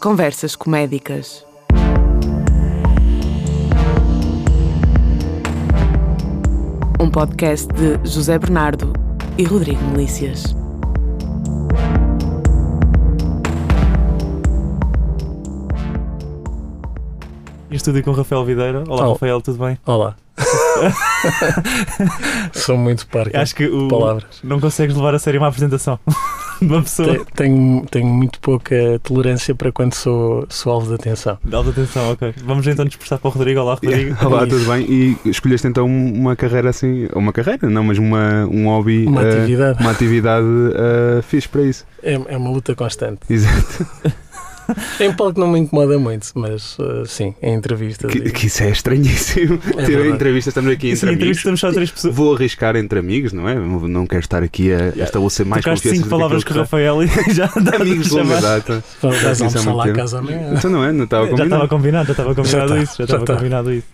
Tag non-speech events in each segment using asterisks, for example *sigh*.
Conversas Comédicas. Um podcast de José Bernardo e Rodrigo Melícias. Estúdio com o Rafael Videira. Olá, Oh. Rafael, tudo bem? Olá. *laughs* Sou muito parco. Acho que o, palavras. não consegues levar a sério uma apresentação de uma pessoa. Te- Tenho, tenho muito pouca tolerância para quando sou, sou alvo de atenção. Dá-te atenção, ok. Vamos então dispersar para o Rodrigo. Olá, Rodrigo. *laughs* Olá, É isso. tudo bem? E escolheste então uma carreira assim, uma carreira, não, mas uma, um hobby, Uma eh, atividade uma atividade eh, fixe para isso. é, é uma luta constante. Exato. *laughs* Em palco não me incomoda muito, mas uh, sim, em entrevistas. Que, que isso é estranhíssimo. *laughs* É Ter entrevistas, estamos aqui Sim, entre amigos. entrevistamos só três pessoas. Vou arriscar entre amigos, não é? Não quero estar aqui a estabelecer mais Tocaste confiança. cinco palavras com o Rafael e *laughs* já dá Amigos de longa data. Já muito lá a casa amanhã. Então não é? Não estava *laughs* Já estava combinado. combinado, já estava combinado tá, isso. Já já estava combinado isso.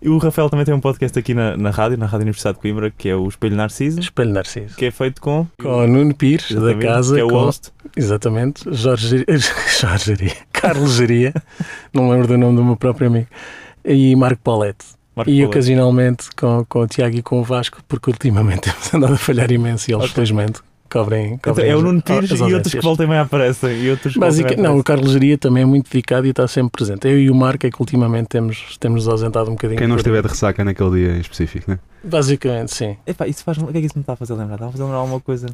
E o Rafael também tem um podcast aqui na, na rádio, na Rádio Universidade de Coimbra, que é o Espelho Narciso, Espelho Narciso. que é feito com. Com o Nuno Pires, da casa. Que é o com, host. Exatamente. Jorge, *laughs* Jorge Geria. Carlos Geria. não lembro do nome do meu próprio amigo. E Marco Paulette. Marco E Paulo. ocasionalmente com, com o Tiago e com o Vasco, porque ultimamente *laughs* temos andado a falhar imenso e eles, Ok. felizmente, cobrem. Então, cobrem é o as- Nuno Pires as e outros que voltem bem aparecem. E outros Basica- não, o aparecem. Carlos Geria também é muito dedicado e está sempre presente. Eu e o Marco é que ultimamente temos, temos nos ausentado um bocadinho. Quem não estiver de ressaca naquele dia em específico, né? Basicamente, sim. Epá, isso faz, o que é que isso me está a fazer lembrar? Está a fazer lembrar alguma coisa.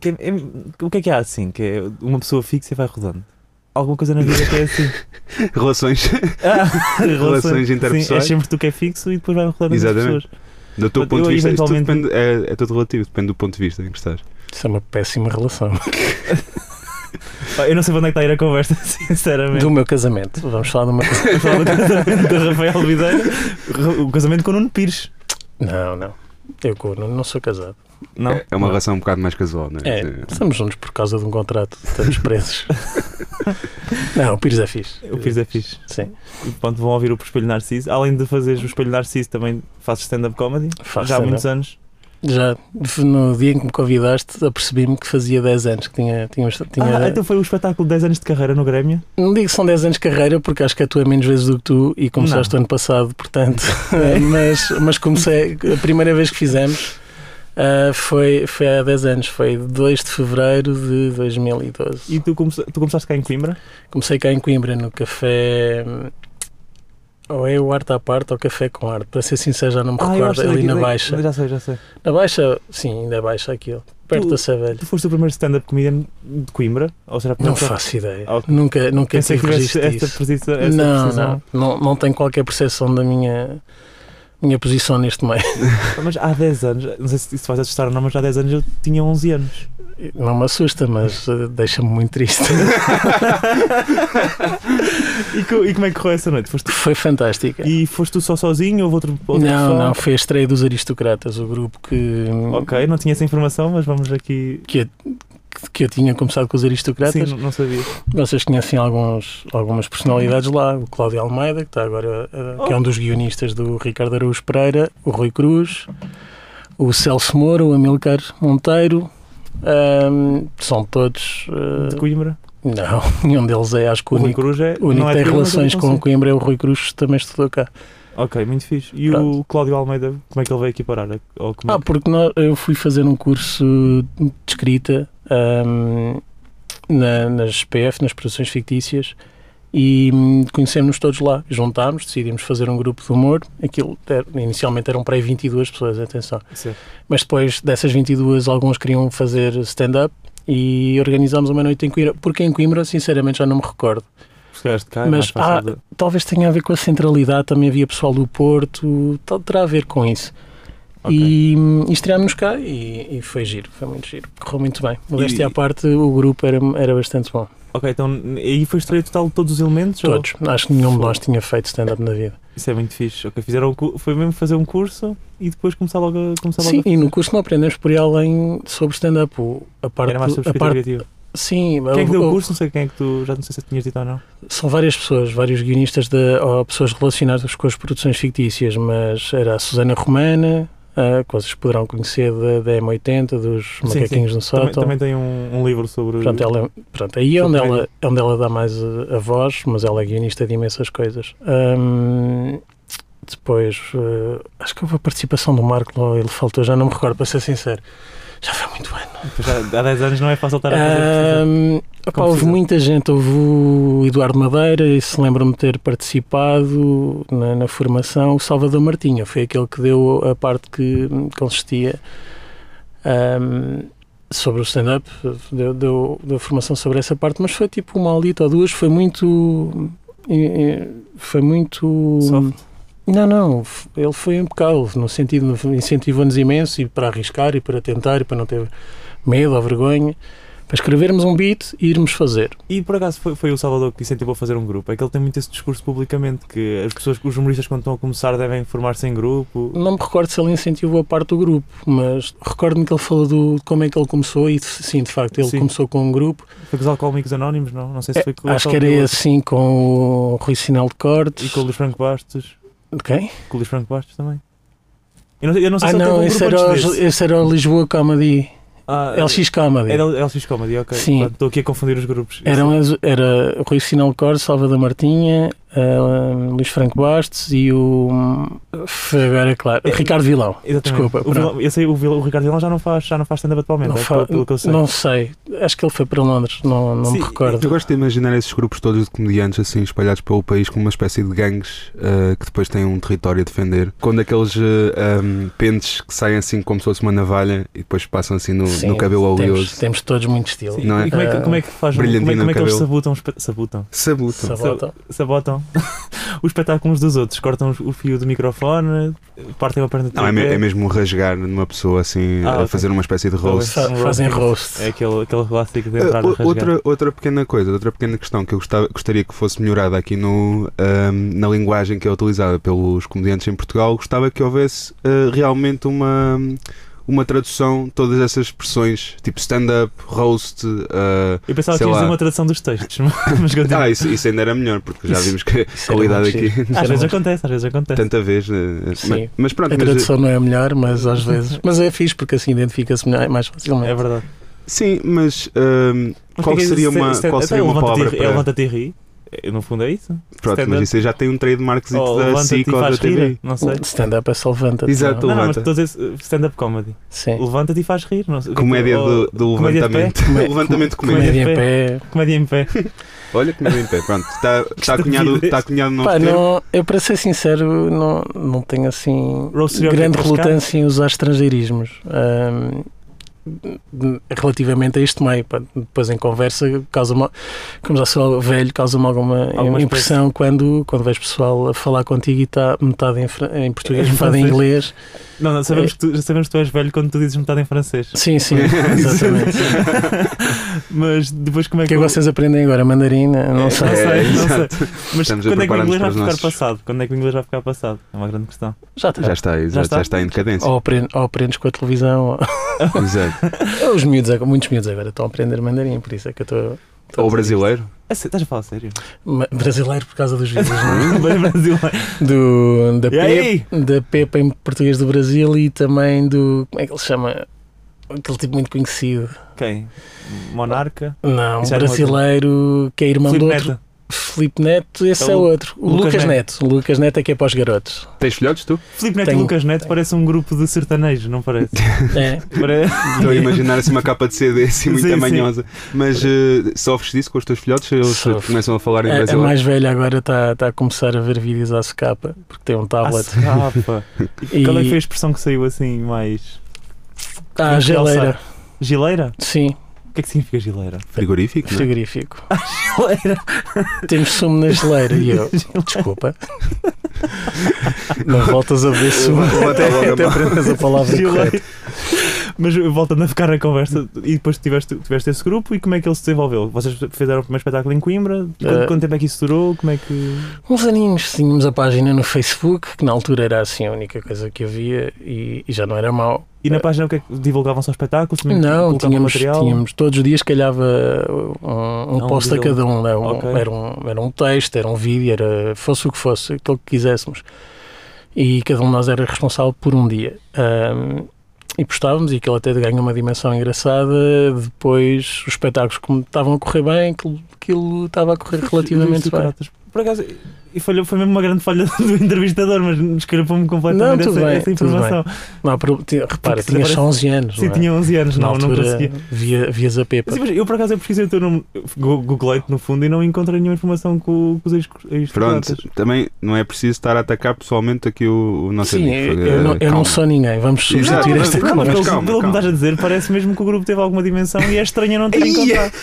Que é- é- o que é que há assim? Que é uma pessoa fixa e vai rodando. Alguma coisa na vida que é assim. *laughs* Relações *laughs* Ah, Relações Sim, é interpessoais. sempre tu que é fixo e depois vai rodando as Exatamente. pessoas. do teu Eu, ponto de vista. isto tudo eventualmente- depende, é, é tudo relativo, depende do ponto de vista em que estás. Isso é uma péssima relação. *laughs* Eu não sei para onde é que está a ir a conversa, *laughs* sinceramente. Do meu casamento. Vamos falar do meu Vamos falar do casamento do Rafael Videira. O casamento com o Nuno Pires. Não, não. Eu com o Nuno não sou casado. Não? É uma relação um bocado mais casual, não é? É, estamos juntos por causa de um contrato. Estamos presos. *laughs* não, o Pires é fixe. O Pires é fixe. Sim. E pronto, vão ouvir o Espelho Narciso. Além de fazeres o Espelho Narciso, também fazes stand-up comedy. Faço Já há muitos anos. Já no dia em que me convidaste, apercebi-me que fazia 10 anos que tinha. tinha, tinha Ah, então foi o espetáculo de 10 anos de carreira no Grêmio. Não digo que são 10 anos de carreira, porque acho que atuei menos vezes do que tu e começaste ano passado, portanto. *laughs* *laughs* mas, mas comecei. A primeira vez que fizemos ah, foi, foi há 10 anos, foi 2 de fevereiro de 2012. E tu, come- tu começaste cá em Coimbra? Comecei cá em Coimbra, no café. Ou é o Arte à Parte ou Café com Arte, para ser sincero, já não me Ah, recordo. ali na Baixa. Já sei, já sei. Na Baixa, sim, ainda é Baixa aquilo, perto Tu- da Savelha. Tu foste o primeiro stand-up comedian de Coimbra? Ou será Não faço ideia. Ok. Nunca, nunca Pensei que tive registro esta, esta não, não, não, não tenho qualquer percepção da minha, minha posição neste meio. *laughs* Mas há 10 anos, não sei se isso vais assustar ou não, mas há 10 anos eu tinha 11 anos. Não me assusta, mas eh, deixa-me muito triste. *laughs* e, co- e como é que correu essa noite? Foste, Foi fantástica. e foste tu só sozinho? Houve outro, outro Não, pessoal? não, foi a estreia dos Aristocratas, o grupo que, Ok, não tinha essa informação, mas vamos aqui. que, que eu tinha começado com os Aristocratas. Sim, não, sabia. Vocês conhecem alguns, algumas personalidades lá, o Cláudio Almeida, que está agora, eh, que é um dos guionistas do Ricardo Araújo Pereira, o Rui Cruz, o Celso Moura, o Amilcar Monteiro, ahm, são todos. eh, De Coimbra. não, *laughs* nenhum deles é, acho que O o único, Cruz é. o único é tem Coimbra, relações com o Coimbra é o Rui Cruz, que também estudou cá. Ok, muito fixe. E o Pronto. Cláudio Almeida, como é que ele veio aqui parar? É Ah, que- porque nós- eu fui fazer um curso de escrita ahm, na- nas PF, nas produções fictícias, e hum, conhecemos-nos todos lá. Juntámos, decidimos fazer um grupo de humor. Aquilo era- inicialmente eram para aí 22 pessoas, atenção. Sim. Mas depois dessas 22, alguns queriam fazer stand-up e organizámos uma noite em Coimbra. Porque em Coimbra, sinceramente, já não me recordo. Cá, é Mas, ah, de- Talvez tenha a ver com a centralidade, também havia pessoal do Porto, terá a ver com isso. Ok. E, e estreámos cá e, e foi giro, foi muito giro. Correu muito bem. Modéstia E- à parte, o grupo era, era bastante bom. Ok, então aí foi estreia total de todos os elementos? ou- Todos. Acho que nenhum de nós tinha feito stand-up na vida. Isso é muito fixe. Ok, fizeram, foi mesmo fazer um curso e depois começar logo a começar Sim, logo a e no curso não aprendemos por aí além sobre stand-up. O- A parte, Era mais sobre a parte, sim, Quem é que deu o- o curso? Não sei quem é que tu. Já não sei se tinhas dito ou não. são várias pessoas, vários guionistas de, ou pessoas relacionadas com as produções fictícias, mas era a Susana Romana, uh, que vocês poderão conhecer da, da M80, dos Sim, sim. macaquinhos no Também, sótão. também tem um, um livro sobre. Pronto, ela, pronto, aí é onde ela, é onde ela dá mais a, a voz, mas ela é guionista de imensas coisas. Ahm, depois, eh, acho que houve a participação do Marco, lá, ele faltou, já não me recordo, para ser sincero. Já foi muito ano. Já- há 10 anos não é fácil estar a fazer. Opá, Como houve muita gente, houve o Eduardo Madeira, e se lembro-me de ter participado na, na formação, o Salvador Martinha, foi aquele que deu a parte que consistia ahm, sobre o stand-up, deu, deu, deu formação sobre essa parte, mas foi tipo uma aulita ou duas, foi muito. eh, eh, Foi muito. Soft. Não, não, ele foi impecável, no sentido, incentivou-nos imenso e para arriscar e para tentar e para não ter medo ou vergonha, para escrevermos um beat e irmos fazer. E por acaso foi, foi o Salvador que incentivou a fazer um grupo. É que ele tem muito esse discurso publicamente que as pessoas, os humoristas quando estão a começar devem formar-se em grupo. Não me recordo se ele incentivou a parte do grupo, mas recordo-me que ele falou do, de como é que ele começou e sim, de facto, ele Sim. começou com um grupo. Foi com os Alcoólicos Anónimos, não? Não sei se É, foi com o acho que era assim com o Rui Sinal de Cortes. E com o Luís Franco Bastos. De quem? Com o Luís Franco Bastos também. Eu não, sei- eu não sei Ah se não, esse era, o, esse era o Lisboa Comedy, Ah, LX Comedy. Era LX Comedy, ok. Sim. Estou aqui a confundir os grupos. Eram era Rui Sinal de Cortes, Salvador Martinha, ah, Luís Franco Bastos e o. Agora, claro, É, Ricardo Vilão. Exatamente. Desculpa, o. Vilão- eu sei, o, Vilão- o Ricardo Vilão já não faz, já não faz stand-up atualmente, Não, é, fa- pelo, eu sei. não sei, acho que ele foi para Londres, não, não me Sim, recordo. Eu gosto de imaginar esses grupos todos de comediantes assim espalhados pelo país como uma espécie de gangues eh, que depois têm um território a defender. Quando aqueles eh, um, pentes que saem assim como se fosse uma navalha e depois passam assim no, Sim, no cabelo temos, oleoso. temos todos muito estilo. Sim. não é? E como é, que, como é que faz como é, como é que eles sabotam, os espe- sabotam, Sabutam. *laughs* Os espetáculos dos outros? Cortam o fio do microfone, partem a perna Não, é, me- é mesmo rasgar numa pessoa assim, Ah, a fazer uma espécie de roast. Fa- Um fazem roast. roast. É aquele, aquele clássico de Uh, entrar rasgar. outra, outra pequena coisa, outra pequena questão que eu gostava- gostaria que fosse melhorada aqui no, na linguagem que é utilizada pelos comediantes em Portugal, gostava que houvesse ah, realmente uma, uma tradução de todas essas expressões, tipo stand-up, roast. ah, Eu pensava que ias dizer uma tradução dos textos, *laughs* mas continua. ah, isso, isso ainda era melhor, porque já vimos que a qualidade aqui às vezes acontece, às vezes acontece. tanta vez. eh, Sim. mas, mas pronto, A mas, tradução não é a melhor, mas às vezes. Mas é fixe porque assim identifica-se melhor- mais facilmente. É verdade. sim, mas Mas qual é que seria é- uma, qual seria o uma palavra É levanta-te e ri. É, No fundo é isso. Pronto, mas isso aí já tem um trademark Ou da levanta-te SIC e ou da faz TV. rir. Não sei. Stand-up é só levanta Exato. Não, não, mas levanta. a dizer uh, stand-up comedy. Sim. Levanta-te e faz rir. Não sei. Comédia Ou- do, do comédia de pé? levantamento. Come- *laughs* levantamento de comédia comédia. Comédia em pé. Comédia em pé. *laughs* Olha, comédia em pé. Pronto, está *laughs* tá cunhado, tá cunhado no Pá, não, eu para ser sincero não, não tenho assim Roast grande relutância em usar estrangeirismos ahm, relativamente a este meio. Depois em conversa causa como já sou velho, causa-me alguma, Alguma impressão quando, quando vês pessoal a falar contigo e está metade em, em português, *laughs* Em metade em inglês. Não, não, sabemos, que tu, já sabemos que tu és velho quando tu dizes metade em francês. Sim, sim, *laughs* exatamente. Mas depois como é O que. que é que vocês aprendem agora? Mandarina? Não É, sei. Não sei, É, *laughs* não sei. Mas Estamos quando é que o inglês vai ficar nossos- passado? Quando é que o inglês vai ficar passado? É uma grande questão. Já está. Já está, exato, já está? está, em decadência. Ou, aprend- ou aprendes com a televisão. ou- *laughs* Exato. Os miúdos, muitos miúdos agora estão a aprender mandarim, por isso é que eu estou. A Ou brasileiro. É sé- Estás a falar sério? Ma- Brasileiro por causa dos *laughs* vídeos, não é? Bem brasileiro. do, da, E aí? Da Pepa em português do Brasil e também do. Como é que ele se chama? Aquele tipo muito conhecido. Quem? Monarca? Não, um Isso era brasileiro que é irmão Filipe do outro. Neto. Filipe Neto, esse É é, o outro. O Lucas Lucas, Neto. Neto. O Lucas Neto é que é para os garotos. Tens filhotes tu? Filipe Neto e Tenho- Lucas Neto tenho. parece um grupo de sertanejos, não parece? É. Pare- Estou a imaginar assim uma capa de CD assim muito Sim, sim. manhosa. Mas eh, sofres disso com os teus filhotes? Eles começam a falar em A, a brasileiro? mais velha agora está está a começar a ver vídeos à secapa, porque tem um Ah, tablet. sapa. *laughs* E- Qual é que foi a expressão que saiu assim mais. Ah, a geleira. Gileira? Sim, O que é que significa gileira? Frigorífico, não é? frigorífico. Gileira. Temos sumo na geleira e eu. Desculpa. Não voltas a ver sumo até, até mão. aprendas a palavra Gileira. correta. Mas voltando a ficar na conversa, e depois tiveste, tiveste esse grupo e como é que ele se desenvolveu? Vocês fizeram o primeiro espetáculo em Coimbra? Quanto, Eh, quanto tempo é que isso durou? Como é que. Uns aninhos tínhamos a página no Facebook, que na altura era assim a única coisa que havia e, e já não era mau. E na página o que é divulgavam só espetáculos? Não, tínhamos, material? tínhamos todos os dias calhava um, um um post a cada um, né? Um- Ok. era, um, era um texto, era um vídeo, era, fosse o que fosse, aquilo que quiséssemos. e cada um de nós era responsável por um dia. Ahm, e postávamos e aquilo até ganha uma dimensão engraçada. Depois, os espetáculos como estavam a correr bem, aquilo, aquilo estava a correr relativamente bem. Por acaso, e falhou, foi mesmo uma grande falha *laughs* do entrevistador, mas escapou-me completamente Não, essa, bem, essa informação. Não, repara, tinha parece- só 11 anos. Sim, não é? tinha 11 anos, Na não, não conseguia. via, vias a Pepa. Sim, mas eu por acaso eu pesquisei o teu nome, googlei-te no fundo e não encontrei nenhuma informação com, com os ex- Pronto, ex-croatas. também não é preciso estar a atacar pessoalmente aqui o, o nosso Sim, amigo. eu, eu não, eu não sou ninguém. Vamos substituir esta não, pelo, conversa. calma, pelo que me estás a dizer, parece mesmo que o grupo teve alguma dimensão e é estranho não ter encontrado. *laughs*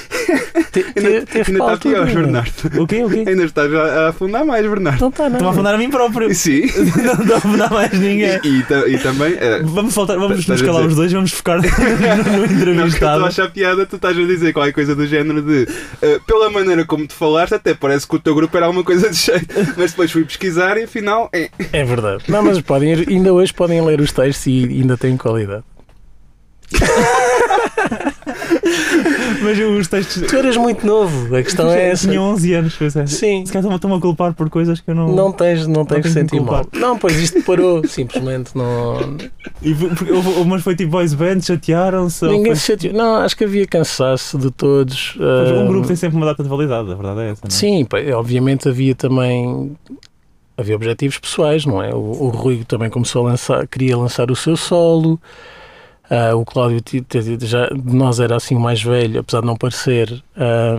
Ainda, está pior? Bernardo. O quê? O quê? Ainda estás a, a afundar mais, Bernardo. Não está, não. Estou a afundar a mim próprio. Sim. *laughs* não estou a afundar mais ninguém. E, e, e também. eh, Vamos voltar, vamos nos calar dizer- os dois vamos focar *laughs* no, *laughs* no Não, estou entrevistado. a achar piada, tu estás a dizer qualquer coisa do género de eh, pela maneira como te falaste, até parece que o teu grupo era alguma coisa de jeito, mas depois fui pesquisar e afinal é. É verdade. Não, mas podem, ainda hoje podem ler os textos e ainda têm qualidade. Mas os textos. Tu eras muito novo, a questão é *laughs* essa. Tinha 11 anos, pois é. Sim. Se calhar estão- estão a culpar por coisas que eu não. Não tens, não tens que sentir mal. Não, pois isto parou, simplesmente não. E, foi- porque mas foi tipo boys band, chatearam-se. Ninguém foi- se chateou. Não, acho que havia cansaço de todos. Pois, Um ah, grupo tem sempre uma data de validade, a verdade é essa, não é? Sim, obviamente havia também havia objetivos pessoais, não é? O, o Rui também começou a lançar, queria lançar o seu solo. Ah, o Cláudio já de nós era assim o mais velho, apesar de não parecer,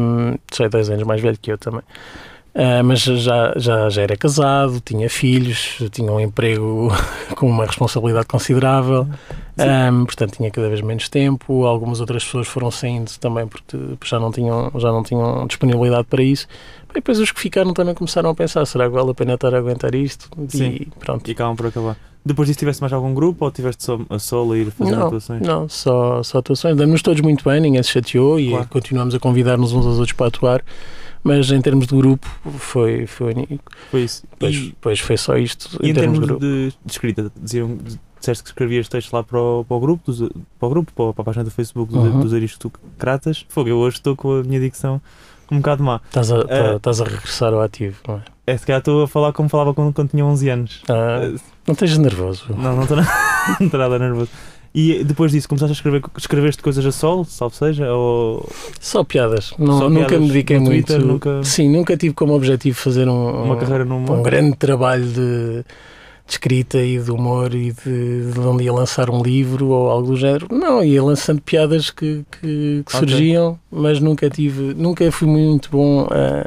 um, sei 10 anos mais velho que eu também. Ah, mas já, já, já era casado, tinha filhos, tinha um emprego *laughs* com uma responsabilidade considerável, um, portanto tinha cada vez menos tempo. Algumas outras pessoas foram saindo também porque já não tinham, já não tinham disponibilidade para isso. E depois os que ficaram também começaram a pensar: será que vale a pena estar a aguentar isto? Sim. E pronto. E acabam por acabar. Depois disso tiveste mais algum grupo ou tiveste só a solo a ir fazer Não, atuações? não, só, só atuações. Damos todos muito bem, ninguém se chateou e Claro. continuamos a convidar-nos uns aos outros para atuar. Mas em termos de grupo, foi, foi único. Foi isso. Pois, E, pois foi só isto. e em termos de grupo. de, de escrita, diziam, disseste que escrevias textos lá para o, para o grupo, dos- para o grupo, para, a página do Facebook dos, Uhum. dos aristocratas. Fogo, eu hoje estou com a minha dicção um bocado má. Estás a, tá- Eh, estás a regressar ao ativo, não é? É, se calhar estou a falar como falava quando, quando tinha 11 anos. Ah, Eh, não estejas nervoso. Não, não estou *laughs* nada nervoso. E depois disso começaste a escrever, escreveste coisas a solo, salvo seja, ou Só piadas. Não, Só nunca piadas me dediquei muito. Twitter, nunca- Sim, nunca tive como objetivo fazer um, uma um- carreira no um grande trabalho de, de escrita e de humor e de, de onde ia lançar um livro ou algo do género. Não, ia lançando piadas que, que, que surgiam, mas nunca tive, nunca fui muito bom a,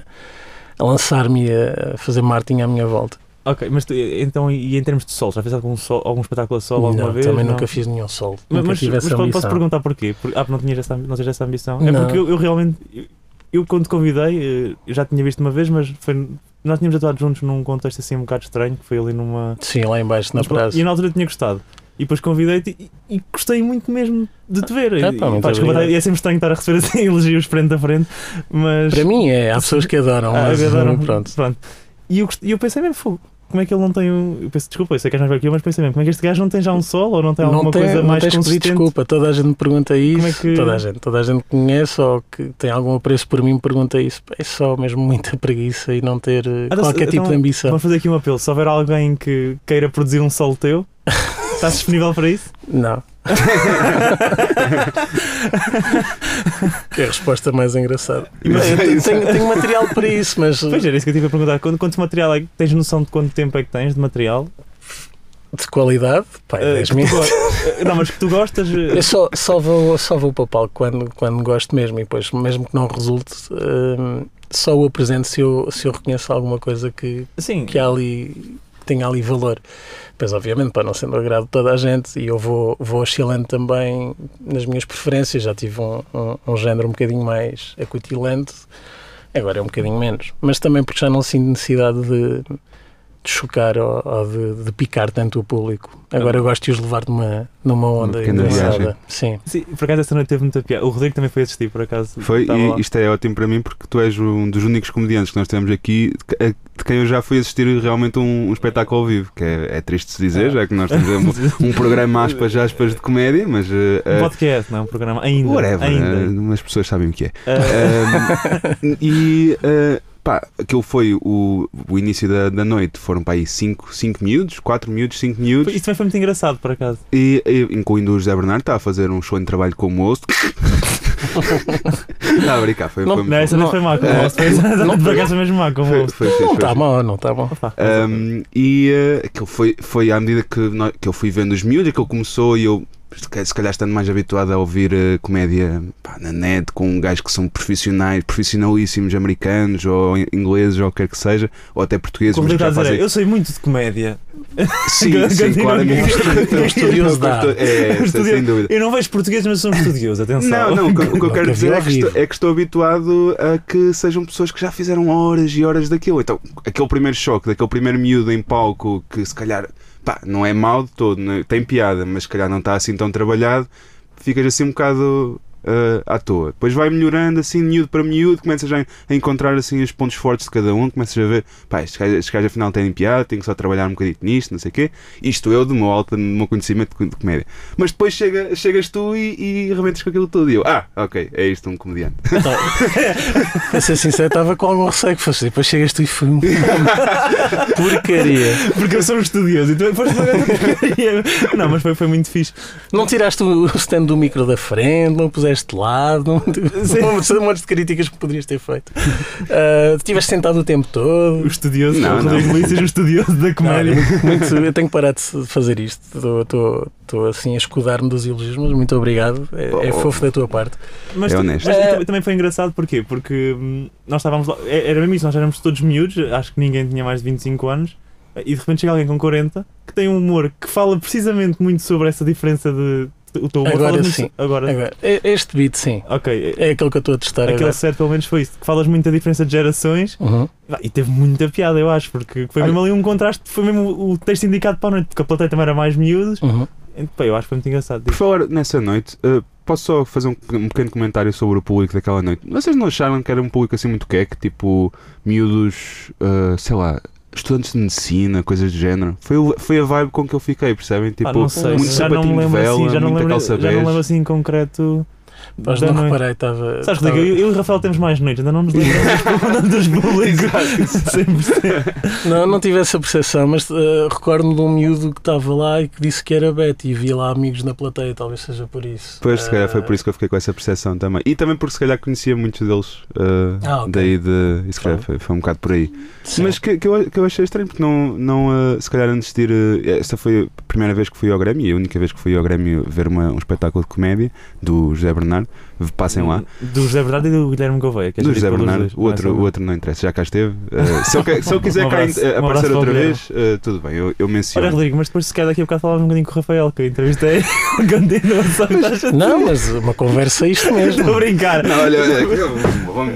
a lançar-me a fazer marketing à minha volta. Ok, mas tu- então, e em termos de solo, já fizeste algum, sol, algum espetáculo a solo alguma não, vez? também Não? nunca fiz nenhum solo. Mas, mas, mas posso perguntar porquê? Por, ah, porque não tinhas essa, não tens essa ambição? É Não. porque eu, eu realmente, eu, eu quando te convidei, eh, eu já tinha visto uma vez, mas foi, nós tínhamos atuado juntos num contexto assim um bocado estranho, que foi ali numa... Sim, lá embaixo na praça. E na altura tinha gostado. E depois convidei-te e, e gostei muito mesmo de te ver. Ah, E- pá, e, desculpa, obrigado. é sempre estranho estar a receber assim *laughs* elogios frente a frente, mas... Para mim é, há pessoas que adoram, Ah, mas adoram, pronto. pronto. E eu, eu pensei mesmo, fogo, como é que ele não tem um. Eu penso, desculpa, eu sei que és mais velho que eu, mas pensei mesmo, como é que este gajo não tem já um solo ou não tem alguma não tem, coisa não mais tens consistente? desculpa, toda a gente me pergunta isso, é que- toda a gente, toda a gente que conhece ou que tem algum apreço por mim me pergunta isso. É só mesmo muita preguiça e não ter Ah, não, qualquer então, tipo de ambição. Vamos fazer aqui um apelo. Se houver alguém que queira produzir um solo teu, *laughs* estás disponível para isso? Não. que é a resposta mais engraçada. É tenho, tenho material para isso, mas Pois era isso que eu tive a perguntar. Quanto, quanto material é que tens noção de quanto tempo é que tens de material? de qualidade, pá, Eh, 10 que tu minutos. eh, não, mas que tu gostas. eh, Eu só, só, vou, só vou para o palco quando, quando gosto mesmo e depois, mesmo que não resulte, hum, só o apresento se eu, se eu reconheço alguma coisa que, Sim, que há ali, que tenha ali valor. Pois, obviamente, para não ser do agrado toda a gente, e eu vou, vou oscilando também nas minhas preferências. Já tive um, um, um género um bocadinho mais acutilante, agora é um bocadinho menos. Mas também porque já não sinto necessidade de, de chocar ou, ou de, de picar tanto o público. Agora eu gosto de os levar numa, numa onda engraçada. Sim. sim, por acaso essa noite teve muita piada. O Rodrigo também foi assistir, por acaso. Foi, estava lá. e isto é ótimo para mim porque tu és um dos únicos comediantes que nós temos aqui de que- de quem eu já fui assistir realmente um, um espetáculo ao vivo, que é, é triste de se dizer, já que nós temos *laughs* um, um programa aspas, aspas de comédia, mas eh, Um podcast, não é um programa. Ainda. whatever, Ainda. eh, as pessoas sabem o que é. Eh, *laughs* Um, e uh, pá, aquilo foi o, o início da, da noite, foram para aí 5 miúdos, 4 miúdos, 5 miúdos, Isso também foi muito engraçado, por acaso. e, e incluindo o José Bernardo, está a fazer um excelente trabalho como moço. Não, a brincar, foi, Não, foi Não, essa não Não, foi má com é, o. Foi não- por acaso foi mesmo má com o foi, rosto. foi, fixe, Não está mal, não está mal. Um, e uh, aquilo foi, foi à medida que, nó- que eu fui vendo os miúdos, aquilo começou e eu, se ca- se calhar estando mais habituado a ouvir uh, comédia pá, na net com gajos que são profissionais, profissionalíssimos americanos ou in- ingleses ou o que quer que seja, ou até portugueses, Como mas já dizer, fazem. eu sei muito de comédia. Sim, *laughs* sim, claramente. É um estudioso da área. É, sim, Estudioso. sem dúvida. Eu não vejo português, mas sou *laughs* um estudioso, atenção. Não, não, o que, o que eu quero dizer é que, estou, é que estou habituado a que sejam pessoas que já fizeram horas e horas daquilo. Então, aquele primeiro choque, daquele primeiro miúdo em palco que se calhar pá, não é mau de todo, né? tem piada, mas se calhar não está assim tão trabalhado, ficas assim um bocado ah, à toa. Depois vai melhorando assim, miúdo para miúdo, começas já a encontrar assim os pontos fortes de cada um, começas a ver, pá, estes gajos, estes gajos afinal têm piada, tenho que só trabalhar um bocadinho nisto, não sei o quê. Isto eu, do meu alto, do meu conhecimento de comédia. Mas depois chega, chegas tu e, e arrebentas com aquilo tudo. E eu, ah, ok, é isto um comediante. *laughs* Para ser sincero, estava com algum receio que fosse. Depois chegas tu e foi um *laughs* porcaria. Porque eu sou um estudioso e tu foste uma grande *laughs* porcaria. Não, mas foi, foi muito fixe. Não tiraste o stand do micro da frente, não o puseste de lado, *laughs* não, *laughs* um monte de críticas que poderias ter feito. Ah, estiveste sentado o tempo O todo. estudioso, Não, o não. Rodrigo o estudioso da Não, comédia. muito- eu tenho que parar de fazer isto. Estou- assim a escudar-me dos elogios, mas muito obrigado. É, é Oh, oh. fofo da tua parte. Mas, É honesto. mas É. também- também foi engraçado porquê? Porque hum, nós estávamos lá, é- era mesmo isso, nós éramos todos miúdos, acho que ninguém tinha mais de 25 anos, e de repente chega alguém com 40 que tem um humor que fala precisamente muito sobre essa diferença de. O teu humor Agora sim. Agora. Agora, este beat, sim. Ok. É aquele que eu estou a testar Aquele agora. certo, pelo menos, foi isso. Falas muito da diferença de gerações Uhum. Pá, e teve muita piada, eu acho, porque foi mesmo ali um contraste. Foi mesmo o texto indicado para a noite, porque a plateia também era mais miúdos. Uhum. Então, pá, eu acho que foi muito engraçado. Por falar nessa noite, uh, posso só fazer um, um pequeno comentário sobre o público daquela noite? Vocês não acharam que era um público assim muito queque? Tipo, miúdos, uh, sei lá, estudantes de medicina, coisas do género? Foi, o- foi a vibe com que eu fiquei, percebem? Tipo, Pá, não sei, muito já não me lembro vela, assim, já não, lembro, já não lembro assim em concreto. Mas da não noite. reparei, estava. Sabes, Rodrigo, eu, eu e o Rafael temos mais noites, ainda não nos lembramos dos públicos. 100%. Não, não tive essa percepção, mas eh, recordo-me de um miúdo que estava lá e que disse que era Betty e via lá amigos na plateia, talvez seja por isso. Pois, se calhar foi Eh, por isso que eu fiquei com essa percepção também. E também porque se calhar conhecia muitos deles. uh, Ah, ok. Daí de. E se calhar foi, foi um bocado por aí. sim. Mas que, que, eu, que eu achei estranho, porque não, não uh, se calhar antes de ir. uh, esta foi a primeira vez que fui ao Grêmio e a única vez que fui ao Grêmio ver uma, um espetáculo de comédia do José Bernardo. time Passem lá. Do José Verdade e do Guilherme Gouveia. é Do José Bernardo, o outro, não o outro não interessa, já cá esteve. Uh, se, eu, se eu *laughs* quiser Um cá abraço- uh, um aparecer o outra vez, uh, tudo bem, eu, eu menciono. Olha, Rodrigo, mas depois se calhar daqui a bocado falávamos um bocadinho com o Rafael, que eu entrevistei. *laughs* Que estás a- Não, mas uma conversa é isto mesmo. *laughs* Estou a brincar. Não, olha, olha, vamos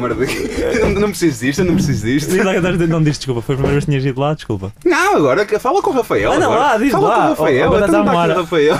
não preciso disto, eu não preciso disto. Diz Não disse desculpa, foi a primeira vez que tinhas ido lá, desculpa. Não, agora fala com o Rafael. Anda agora. lá, diz fala lá. com o Rafael. Oh, oh, então estás a não dá aqui amar. o Rafael.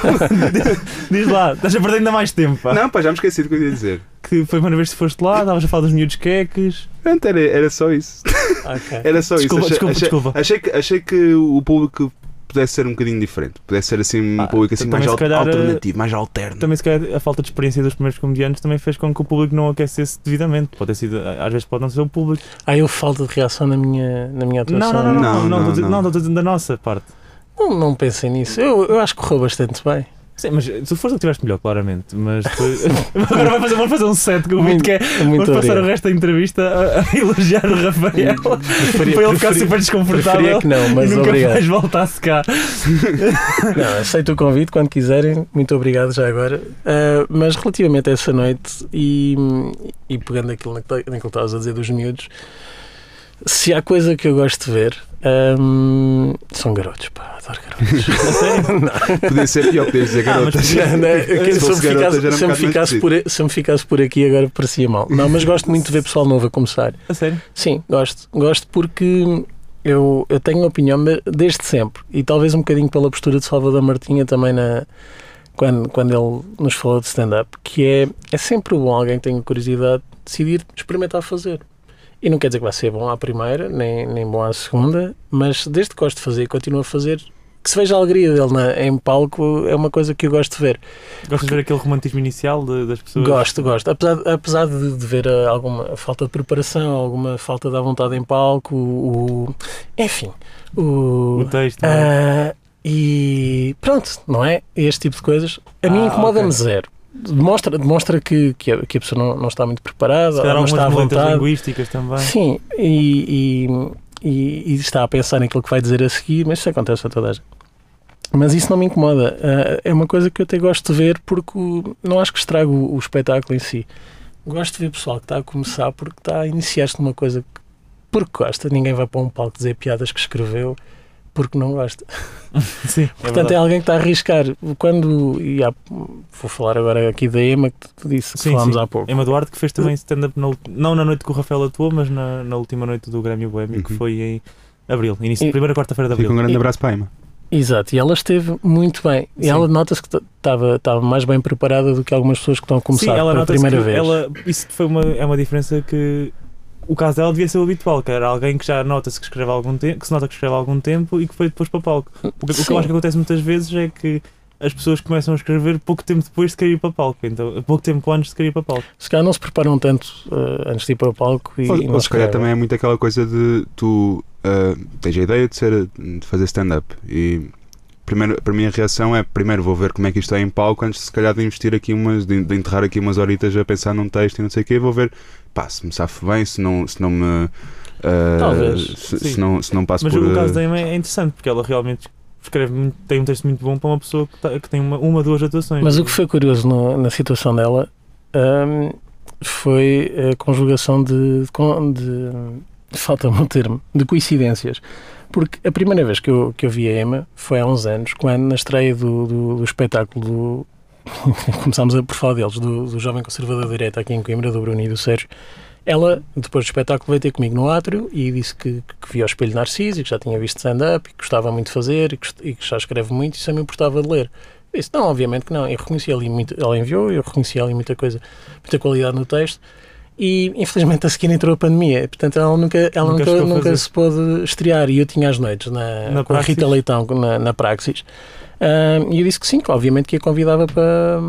Diz lá, estás a perder ainda mais tempo. Pá. Não, pá, já me esqueci do que eu dizer. Que foi a primeira vez que foste lá, estavas a falar dos miúdos queques. Pronto, era, era só isso. Ok. *laughs* Era só Desculpa, isso. desculpa, achei, desculpa. Achei, que, achei que o público pudesse ser um bocadinho diferente. Pudesse ser assim um Ah, público assim mais se al- calhar, alternativo, mais alterno. Também se calhar a falta de experiência dos primeiros comediantes também fez com que o público não aquecesse devidamente. Pode ter sido, às vezes pode não ser o público. Há eu falta de reação na minha, na minha Não, atuação. não, não, não, Não, não, não, não. não, a dizer da nossa parte. Não, não pensei nisso. Eu, eu acho que correu bastante bem. Sim, mas se fosse o que tiveste melhor, claramente. Mas depois- *laughs* agora vai fazer, vamos fazer um set com o Vitor que é. Vamos passar o resto da entrevista a, a elogiar o Rafael. Preferia- para ele ficar preferia- super desconfortável. Que não, mas e nunca obrigado. mais voltasse cá. *laughs* Não, aceito o convite quando quiserem. Muito obrigado já agora. Ah, mas relativamente a essa noite e, e pegando aquilo na- naquilo que estavas a dizer dos miúdos, se há coisa que eu gosto de ver ahm, são garotos, pá, adoro garotos. *laughs* *laughs* Podia ser pior, podia dizer Ah, mas garotas. Já, né, *laughs* Se se, eu me fosse garota, ficasse, um se mais ficasse por, se me ficasse por aqui agora parecia mal. Não, mas gosto muito de ver pessoal novo a começar. A sério? Sim, gosto. Gosto porque eu, eu tenho uma opinião desde sempre. E talvez um bocadinho pela postura de Salvador Martinha também na, quando, quando ele nos falou de stand-up, que é, é sempre bom alguém que tenha curiosidade de decidir experimentar fazer. E não quer dizer que vai ser bom à primeira, nem, nem bom à segunda, mas desde que gosto de fazer e continuo a fazer, que se veja a alegria dele na, em palco é uma coisa que eu gosto de ver. Gostas de ver aquele romantismo inicial de- das pessoas? Gosto, gosto. Apesar, apesar de, de ver alguma falta de preparação, alguma falta de à vontade em palco, o, o- enfim, o, O texto. é? ah, e pronto, não é? Este tipo de coisas. A mim Ah, incomoda-me ok. zero. Demonstra, demonstra que, que, a, que a pessoa não, não está muito preparada, não está à vontade. linguísticas também. Sim, e, e, e- e está a pensar naquilo que vai dizer a seguir, mas isso acontece a toda a gente. Mas isso não me incomoda. Ah, é uma coisa que eu até gosto de ver porque não acho que estrague o, o espetáculo em si. Gosto de ver pessoal que está a começar porque está a iniciar-se numa coisa que, porque gosta. Ninguém vai para um palco dizer piadas que escreveu porque não gosta. *laughs* Sim, é Portanto, verdade. é alguém que está a arriscar. Quando. E há- vou falar agora aqui da Ema, que tu disse, que Sim, falámos sim. há pouco. Emma Duarte que fez também stand-up, não na noite que o Rafael atuou, mas na, na última noite do Grêmio Boémio, que Uhum. foi em abril, início, E- primeira quarta-feira de Fica abril. um grande E- abraço para a Emma. Exato, e ela esteve muito bem. E Sim. ela nota-se que estava estava mais bem preparada do que algumas pessoas que estão a começar Sim, ela pela primeira que vez. Ela, isso foi uma, é uma diferença que o caso dela devia ser o habitual, que era alguém que já nota-se que escreve algum tempo, que se nota que escreve há algum tempo e que foi depois para palco. *laughs* O que, o que eu acho que acontece muitas vezes é que as pessoas começam a escrever pouco tempo depois de querer ir para palco, então pouco tempo antes de querer ir para palco. Se calhar não se preparam tanto eh, antes de ir para o palco e, Ou, e ou se calhar também é muito aquela coisa de tu ah, tens a ideia de, ser, de fazer stand-up e primeiro, para mim a reação é primeiro vou ver como é que isto é em palco antes de se calhar de investir aqui umas, de, de enterrar aqui umas horitas a pensar num texto e não sei o quê, vou ver pá, se me safo bem, se não, se não me ah, Talvez, se, se não, se não passo Mas por o caso ah, da Emma é interessante porque ela realmente escreve muito- tem um texto muito bom para uma pessoa que, tá- que tem uma, uma, duas atuações. Mas o que foi curioso no- na situação dela ahm, foi a conjugação de, de, de falta-me um termo, de coincidências. Porque a primeira vez que eu, que eu vi a Emma foi há uns anos, quando na estreia do, do, do espetáculo do. *laughs* começámos a por falar deles, do, do Jovem Conservador da Direita aqui em Coimbra, do Bruno e do Sérgio. Ela, depois do espetáculo, veio ter comigo no átrio e disse que, que via o Espelho Narciso e que já tinha visto stand-up e que gostava muito de fazer e que, e que já escreve muito e só me importava de ler. Eu disse, não, obviamente que não. Eu reconheci ali muito, ela enviou, eu reconheci ali muita coisa, muita qualidade no texto e infelizmente a seguir entrou a pandemia, portanto ela nunca, ela Nunca nunca, nunca, se pôde estrear e eu tinha as noites na, Na com a Rita? Leitão na, na Praxis e eu disse que sim, que obviamente que a convidava para,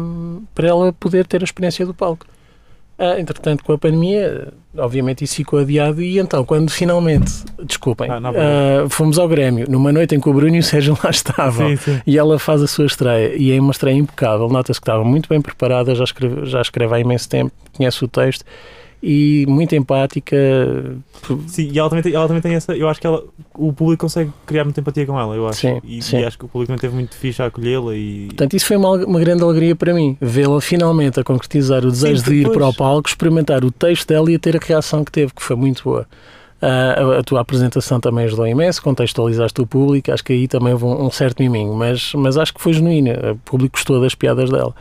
para ela poder ter a experiência do palco. Ah, entretanto, com a pandemia, obviamente isso ficou adiado e então, quando finalmente, desculpem, Ah, ah, fomos ao Grêmio, numa noite em que o Bruno e o Sérgio lá estavam, Sim, sim. e ela faz a sua estreia e é uma estreia impecável. Nota-se que estava muito bem preparada, já escreve, já escreve há imenso tempo, conhece o texto e muito empática. Sim, e ela também, tem, ela também tem essa. Eu acho que ela, o público consegue criar muita empatia com ela, eu acho. Sim, e, sim. e acho que o público não teve muito fixe a acolhê-la e. Portanto, isso foi uma, uma grande alegria para mim, vê-la finalmente a concretizar o desejo Sim, de ir para o palco, experimentar o texto dela e a ter a reação que teve, que foi muito boa. A, a tua apresentação também ajudou imenso, contextualizaste o público, acho que aí também houve um, um certo miminho, mas, mas acho que foi genuína, o público gostou das piadas dela.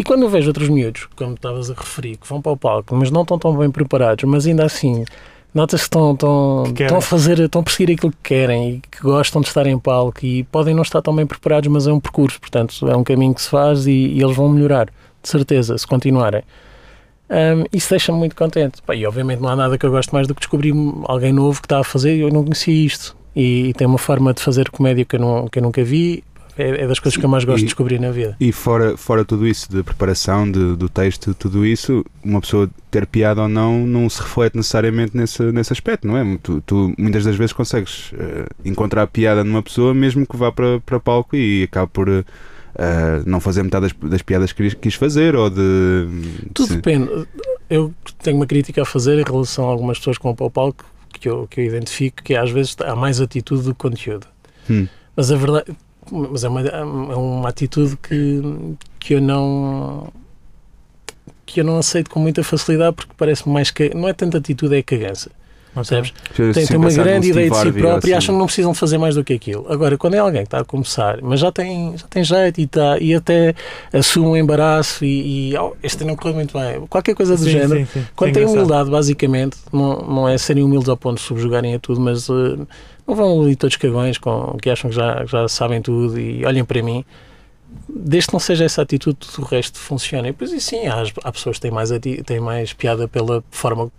E quando eu vejo outros miúdos, como estavas a referir, que vão para o palco, mas não estão tão bem preparados, mas ainda assim notas que estão, estão, Que estão a fazer, estão a perseguir aquilo que querem e que gostam de estar em palco e podem não estar tão bem preparados, mas é um percurso, portanto é um caminho que se faz e, e eles vão melhorar, de certeza, se continuarem. Ahm, isso deixa-me muito contente. Pá, e obviamente não há nada que eu goste mais do que descobrir alguém novo que está a fazer e eu não conhecia isto. E, e tem uma forma de fazer comédia que eu, não, que eu nunca vi. É, é das coisas que eu mais gosto E- de descobrir na vida. E fora, fora tudo isso de preparação, de, do texto, tudo isso, uma pessoa ter piada ou não, não se reflete necessariamente nesse, nesse aspecto, não é? Tu, tu muitas das vezes consegues eh, encontrar piada numa pessoa, mesmo que vá para, para palco e acabe por eh, não fazer metade das, das piadas que quis- quis fazer ou de. Tudo Sim. depende. Eu tenho uma crítica a fazer em relação a algumas pessoas que vão para o palco que eu, que eu identifico que às vezes há mais atitude do que conteúdo. Hum. Mas a verdade mas é uma, é uma atitude que, que eu não que eu não aceito com muita facilidade porque parece-me mais que não é tanta atitude, é cagança. Percebes? Tem, tem Sem uma grande ideia de si próprio e assim. acham que não precisam de fazer mais do que aquilo. Agora, quando é alguém que está a começar, mas já tem, já tem jeito e, está, e até assume um embaraço e, e oh, este não correu muito bem, qualquer coisa do Sim, género, sim, sim. quando É tem engraçado. humildade, basicamente, não, não é serem humildes ao ponto de subjugarem a tudo, mas eh, não vão ali todos cagões com, que acham que já, já sabem tudo e olhem para mim. Desde que não seja essa atitude, o resto funciona. E depois, e sim, há, há pessoas que têm mais, têm mais piada pela forma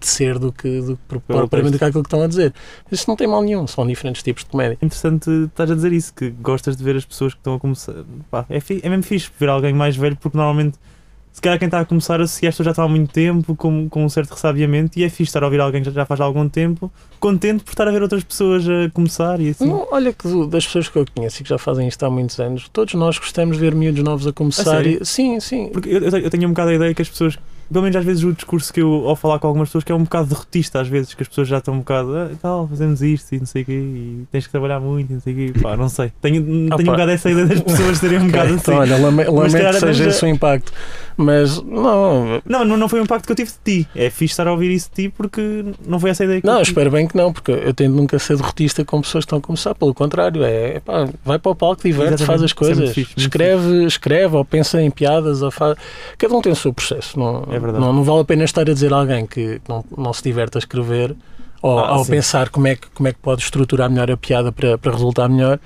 de ser do que, do que propriamente do que aquilo que estão a dizer. Isso não tem mal nenhum, são diferentes tipos de comédia. Interessante estás a dizer isso, que gostas de ver as pessoas que estão a começar. Pá, é, é mesmo fixe ver alguém mais velho, porque normalmente, se calhar quem está a começar a seguir, já estão há muito tempo, com, com um certo ressabiamento, e é fixe estar a ouvir alguém que já- faz algum tempo, contente por estar a ver outras pessoas a começar e assim. Não, olha que das pessoas que eu conheço e que já fazem isto há muitos anos, todos nós gostamos de ver miúdos novos a começar. sério? e, sim, sim. Porque eu, eu tenho um bocado a ideia que as pessoas, pelo menos às vezes o discurso que eu, ao falar com algumas pessoas, que é um bocado derrotista às vezes, que as pessoas já estão um bocado, ah, tal, fazemos isto e não sei o quê, e tens que trabalhar muito e não sei o quê, pá, não sei. Tenho, tenho um bocado essa ideia das pessoas serem um bocado assim. olha, lame- lamento que seja esse o impacto. Mas não, Não, não, não foi o impacto que eu tive de ti. É fixe estar a ouvir isso de ti porque não foi essa ideia que Não, eu espero bem que não, porque eu tento nunca ser derrotista com pessoas que estão a começar. Pelo contrário, é, pá, vai para o palco, diverte, faz as é coisas, fixe, escreve, escreve, ou pensa em piadas, ou faz... cada um tem o seu processo. Não, É verdade. não, não vale a pena estar a dizer a alguém que não, não se diverte a escrever ou Ah, ao sim. pensar como é, que, como é que pode estruturar melhor a piada para, para resultar melhor.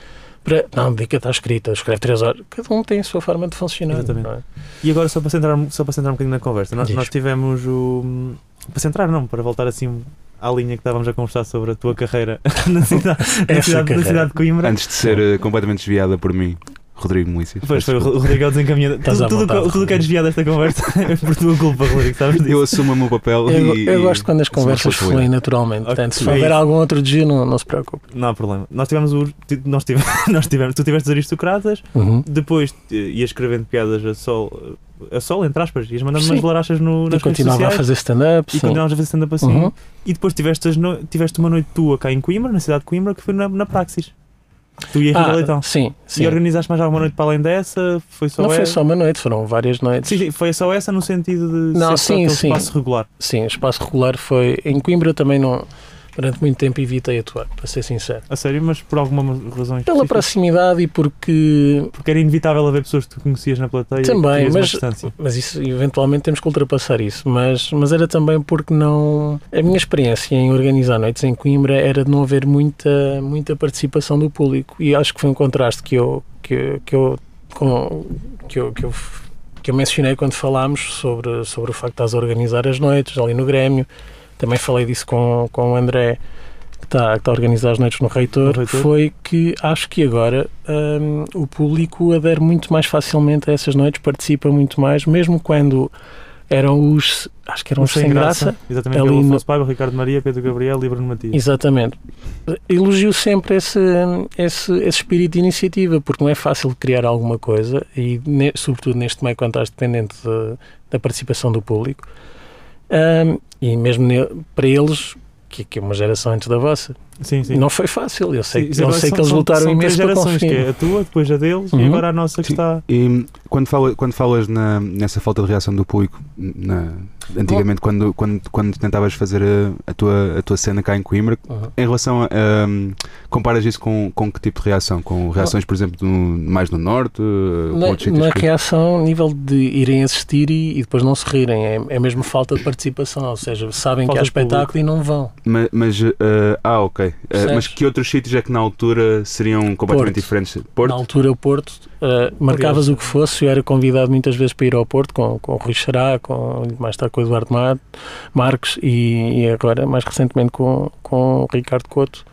Para, não, dedica-te à escrita, escreve três horas. Cada um tem a sua forma de funcionar. Exatamente. é? E agora, só para, centrar, só para centrar um bocadinho na conversa, nós, nós tivemos o. Para centrar, não, para voltar assim à linha que estávamos a conversar sobre a tua carreira *laughs* na cidade, *laughs* na cidade, na cidade de Coimbra. Antes de ser eh, completamente desviada por mim, Rodrigo Melício. Pois foi, o o Rodrigo é o desencaminhado. Estás Tudo, à tudo, vontade, tudo, tudo que é desviado desta conversa *laughs* é por tua culpa, Rodrigo, sabes desculpa. Eu disso? assumo o meu papel Eu, e. eu gosto quando as conversas fluem naturalmente. Ok, Portanto, se é houver isso. algum outro desvio, não, não se preocupe. Não há problema. Nós tivemos o. Nós tivemos, *laughs* nós tivemos tu tiveste os aristocratas, Uhum. depois ias escrevendo piadas a sol, a sol, entre aspas, ias mandando Sim. umas larachas no, E nas redes continuava a fazer stand-up. E continuavas a fazer stand-up assim. Uhum. E depois tiveste, as no- tiveste uma noite tua cá em Coimbra, na cidade de Coimbra, que foi na, na Praxis. Tu Rita Ah, Leitão. sim, sim. E organizaste mais alguma noite para além dessa? Foi só Não foi só uma noite, foram várias noites. Sim, sim, foi só essa no sentido de Não, ser só sim, aquele sim. espaço regular. Sim, o espaço regular foi. Em Coimbra também não. Durante muito tempo evitei atuar, para ser sincero. A sério, mas por alguma razão Pela específica? proximidade e porque. Porque era inevitável haver pessoas que tu conhecias na plateia Também, e mas-. Mas isso, eventualmente, temos que ultrapassar isso. Mas, mas era também porque não. A minha experiência em organizar noites em Coimbra era de não haver muita, muita participação do público. E acho que foi um contraste que eu. Que, que eu com, que eu, que eu que eu mencionei quando falámos sobre, sobre o facto de estás a organizar as noites ali no Grêmio. Também falei disso com, com o André, que está, que está a organizar as noites no Reitor, Reitor. foi que acho que agora hum, o público adere muito mais facilmente a essas noites, participa muito mais, mesmo quando eram os, acho que eram os sem graça, Exatamente, ali no- Paiva, Ricardo Maria, Pedro Gabriel e Bruno Matias. Exatamente. Elogio sempre esse, esse, esse espírito de iniciativa, porque não é fácil criar alguma coisa e, ne- sobretudo, neste meio, quando estás dependente de- da participação do público. Ahm, e mesmo para eles, que, que é uma geração antes da vossa, Sim, sim. não foi fácil. Eu sei, Sim, eu sei são- que eles são- lutaram são três imenso para gerações, que conseguir. é a tua, depois a deles e Uhum. agora a nossa que Sim. está. E quando, fala, quando falas na, nessa falta de reação do público, na- antigamente, quando, quando, quando tentavas fazer a, a tua, a tua cena cá em Coimbra, Uhum. em relação a. um, comparas isso com, com que tipo de reação? Com reações, por exemplo, do- mais no Norte? com Na, na reação, nível de irem assistir e, e depois não se rirem, é, é mesmo falta de participação, ou seja, sabem Falta que há de público. espetáculo e não vão. Ma- Mas, uh, ah, ok. Uh, mas que outros sítios é que na altura seriam completamente Porto. diferentes? Porto? Na altura, o Porto, uh, marcavas Curioso. o que fosse, eu era convidado muitas vezes para ir ao Porto com, com o Rui Xará, com, mais tarde com o Eduardo Mar, Marques e, e agora, mais recentemente, com, com o Ricardo Couto.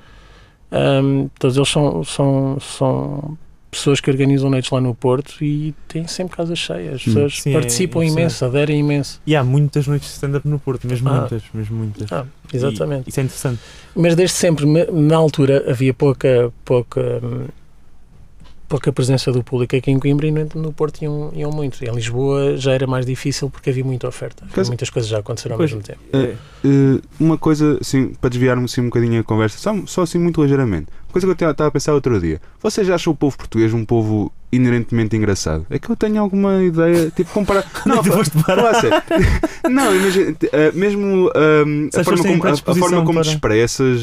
Um, todos eles são, são, são pessoas que organizam noites lá no Porto e têm sempre casas cheias. As Hum. pessoas Sim, é participam impressionante. imenso, aderem imenso. E há muitas noites de stand-up no Porto, mesmo Ah. muitas, mesmo muitas. Ah, exatamente. E isso é interessante. Mas desde sempre, me- na altura, havia pouca, pouca, hum, pouca presença do público aqui em Coimbra e no, Porto iam, iam muito. Em Lisboa já era mais difícil porque havia muita oferta. Muitas coisas já aconteceram ao Pois. mesmo tempo. É. Uh, uma coisa, assim, para desviarmos assim, um bocadinho a conversa, só, só assim muito ligeiramente. Uma coisa que eu estava a pensar outro dia. Vocês acham o povo português um povo inerentemente engraçado? É que eu tenho alguma ideia, tipo, comparar. *laughs* Não, a sério. Não, imagina, eh, mesmo a, forma como, a- a, forma como para- te expressas,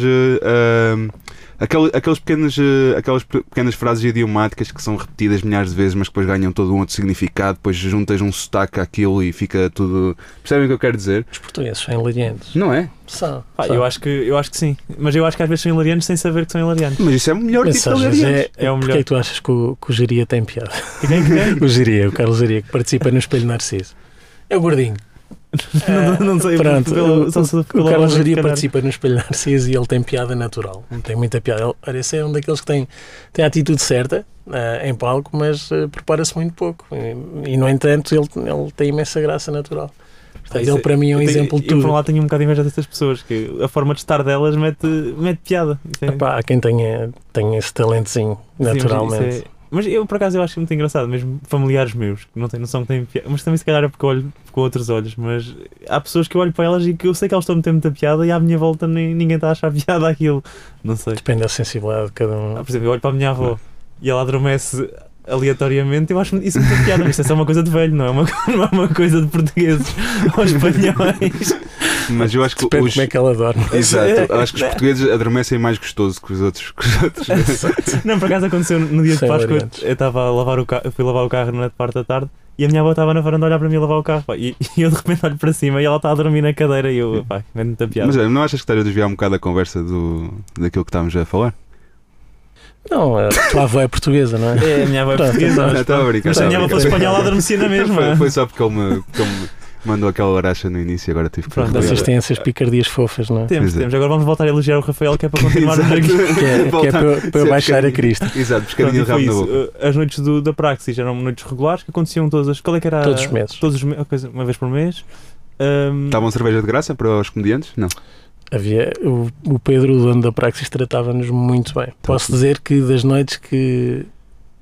aquele, aqueles pequenos, eh, aquelas pe- pequenas frases idiomáticas que são repetidas milhares de vezes, mas que depois ganham todo um outro significado, depois juntas um sotaque àquilo e fica tudo. Percebem o que eu quero dizer? Os portugueses são hilariantes. Não é? São. Pá, são. eu, acho que, eu acho que sim. Mas eu acho que às vezes são hilariantes sem saber que são hilariantes. Mas isso é o melhor Mas tipo às de é, É o Porquê melhor. é que tu achas que o, que o Geria tem piada? E? *laughs* O Geria, o Carlos Geria, que participa no Espelho Narciso. É o gordinho. Não, não sei, Pronto, pelo- o, só o Carlos calhar. participa no Espelho Narciso e ele tem piada natural. Tem muita piada. Ele, olha, esse é um daqueles que tem, tem a atitude certa eh, em palco, mas eh, prepara-se muito pouco. E, e, no entanto, ele, ele tem imensa graça natural. Portanto, ele para mim é um eu tenho- exemplo de Eu, por um tudo. lado, tenho um bocado de inveja dessas pessoas, que a forma de estar delas mete, mete piada. É- Epá, há quem tenha, tenha esse talentozinho, Sim, naturalmente. é- Mas eu, por acaso, eu acho muito engraçado, mesmo familiares meus, que não têm noção que têm piada. Mas também, se calhar, é porque eu olho com outros olhos. Mas há pessoas que eu olho para elas e que eu sei que elas estão a meter muita piada e à minha volta nem, ninguém está a achar *laughs* piada aquilo. Não sei. Depende da sensibilidade de cada um. Ah, por exemplo, eu olho para a minha avó e ela adormece aleatoriamente. Eu acho isso muito piada, mas isso é só uma coisa de velho, não é uma, *laughs* não é uma coisa de portugueses *laughs* ou espanhóis. Mas eu acho que Depende os. como é que ela dorme. Exato, eu *laughs* acho que os portugueses adormecem mais gostoso que os outros. Que os outros. Não, por acaso aconteceu no dia de Sem Páscoa. variantes. Eu estava a lavar o carro, fui lavar o carro na parte da tarde e a minha avó estava na varanda a olhar para mim a lavar o carro. pá, e, e eu de repente olho para cima e ela está a dormir na cadeira e eu, pá, vendo muita piada. Mas não achas que estás a desviar um bocado a conversa do, daquilo que estávamos a falar? Não, a tua avó é portuguesa, não é? É, a minha avó é portuguesa. então, mas estava a brincar. Mas se a minha avó fosse brincar. espanhola, adormecia na mesma. Foi, foi só porque ele me, porque ele me mandou aquela oracha no início e agora tive que Pronto. Vocês têm essas picardias fofas, não é? Temos, Exato. temos. Agora vamos voltar a elogiar o Rafael, que é para *laughs* continuar Exato. aqui. Que é, que é para, eu- para eu baixar a. Cristo. Exato, Pronto, pescadinho de foi rabo. Uh, As noites do, da Praxis eram noites regulares que aconteciam todas as. Qual é que era? Todos os meses. Todos os meses, uma vez por mês. Um, Estavam cerveja de graça para os comediantes? Não. Havia, o, o Pedro, o dono da Praxis, tratava-nos muito bem. Posso dizer que das noites que,